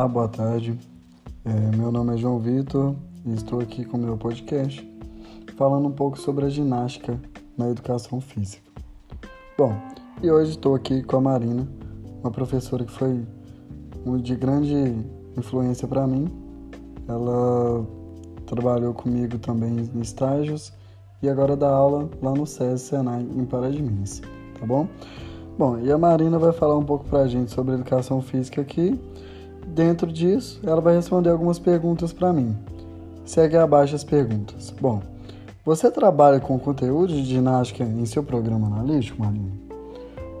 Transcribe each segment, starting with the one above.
Ah, boa tarde. É, meu nome é João Vitor e estou aqui com o meu podcast falando um pouco sobre a ginástica na educação física. Bom, e hoje estou aqui com a Marina, uma professora que foi de grande influência para mim. Ela trabalhou comigo também em estágios e agora dá aula lá no SESI Senai em Pará de Minas, tá bom? Bom, e a Marina vai falar um pouco para a gente sobre educação física aqui Dentro disso, ela vai responder algumas perguntas para mim. Segue abaixo as perguntas. Bom, você trabalha com conteúdo de ginástica em seu programa analítico, Marina?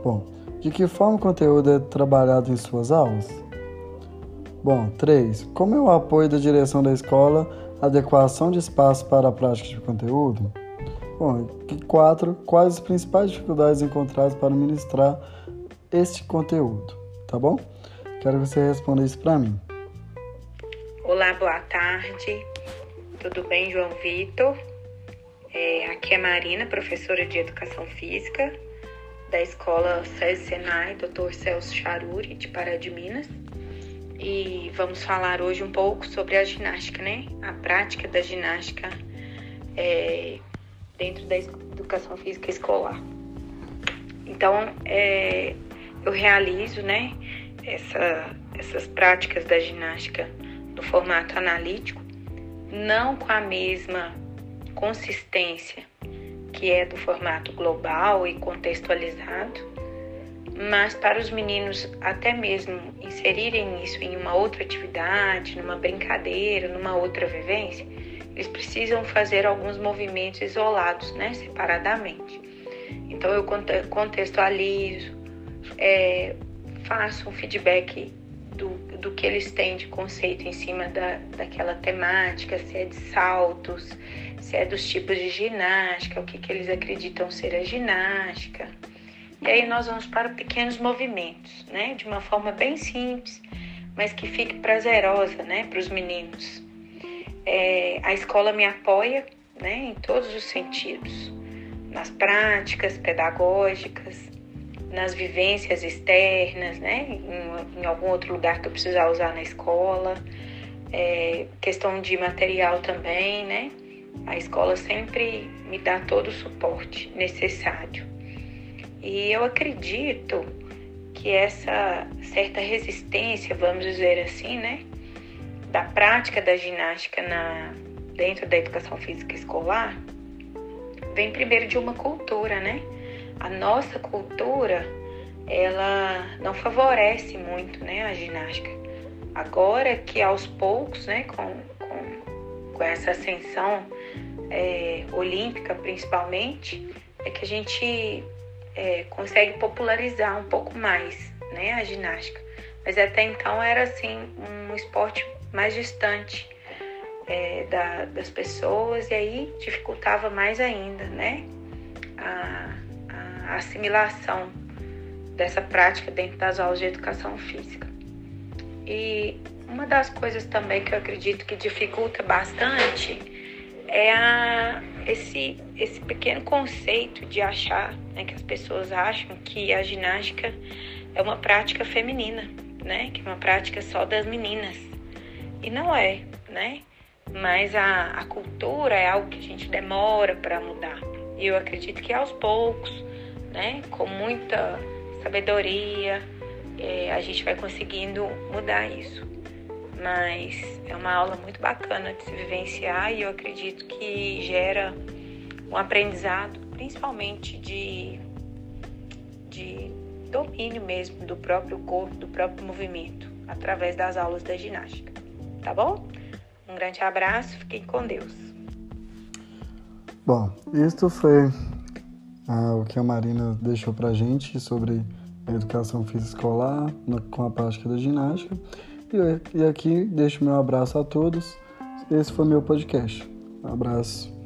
Bom, de que forma o conteúdo é trabalhado em suas aulas? Bom, 3. Como é o apoio da direção da escola, adequação de espaço para a prática de conteúdo? Bom, 4. Quais as principais dificuldades encontradas para ministrar este conteúdo? Tá bom? Quero que você responda isso para mim. Olá, boa tarde. Tudo bem, João Vitor? É, aqui é Marina, professora de Educação Física da Escola SESI Senai, Dr. Celso Charuri, de Pará de Minas. E vamos falar hoje um pouco sobre a ginástica, né? A prática da ginástica é, dentro da educação física escolar. Então, é, eu realizo, né? Essa, essas práticas da ginástica no formato analítico, não com a mesma consistência que é do formato global e contextualizado, mas para os meninos até mesmo inserirem isso em uma outra atividade, numa brincadeira, numa outra vivência, eles precisam fazer alguns movimentos isolados, né, separadamente. Então eu contextualizo, é, faço um feedback do, do que eles têm de conceito em cima da, daquela temática, se é de saltos, se é dos tipos de ginástica, o que, que eles acreditam ser a ginástica. E aí nós vamos para pequenos movimentos, né? De uma forma bem simples, mas que fique prazerosa, né? Para os meninos. É, a escola me apoia, né? Em todos os sentidos, nas práticas pedagógicas, nas vivências externas, né? Em, em, algum outro lugar que eu precisar usar na escola. É, questão de material também, né? A escola sempre me dá todo o suporte necessário. E eu acredito que essa certa resistência, vamos dizer assim, né? Da prática da ginástica na, dentro da educação física escolar, vem primeiro de uma cultura, né? A nossa cultura ela não favorece muito né, a ginástica. Agora que aos poucos, né, com, com, com essa ascensão é, olímpica principalmente, é que a gente é, consegue popularizar um pouco mais né, a ginástica. Mas até então era assim um esporte mais distante é, da, das pessoas e aí dificultava mais ainda, né? A, a assimilação dessa prática dentro das aulas de educação física. E uma das coisas também que eu acredito que dificulta bastante é a, esse, esse pequeno conceito de achar, né, que as pessoas acham que a ginástica é uma prática feminina, né, que é uma prática só das meninas. E não é, né? Mas a, a cultura é algo que a gente demora para mudar. E eu acredito que aos poucos, né? Com muita sabedoria, é, a gente vai conseguindo mudar isso. Mas é uma aula muito bacana de se vivenciar e eu acredito que gera um aprendizado, principalmente de, de domínio mesmo do próprio corpo, do próprio movimento, através das aulas da ginástica. Tá bom? Um grande abraço, fiquem com Deus. Bom, isto foi ah, o que a Marina deixou para gente sobre a educação física escolar no, com a prática da ginástica. E, e aqui deixo meu abraço a todos. Esse foi meu podcast. Abraço.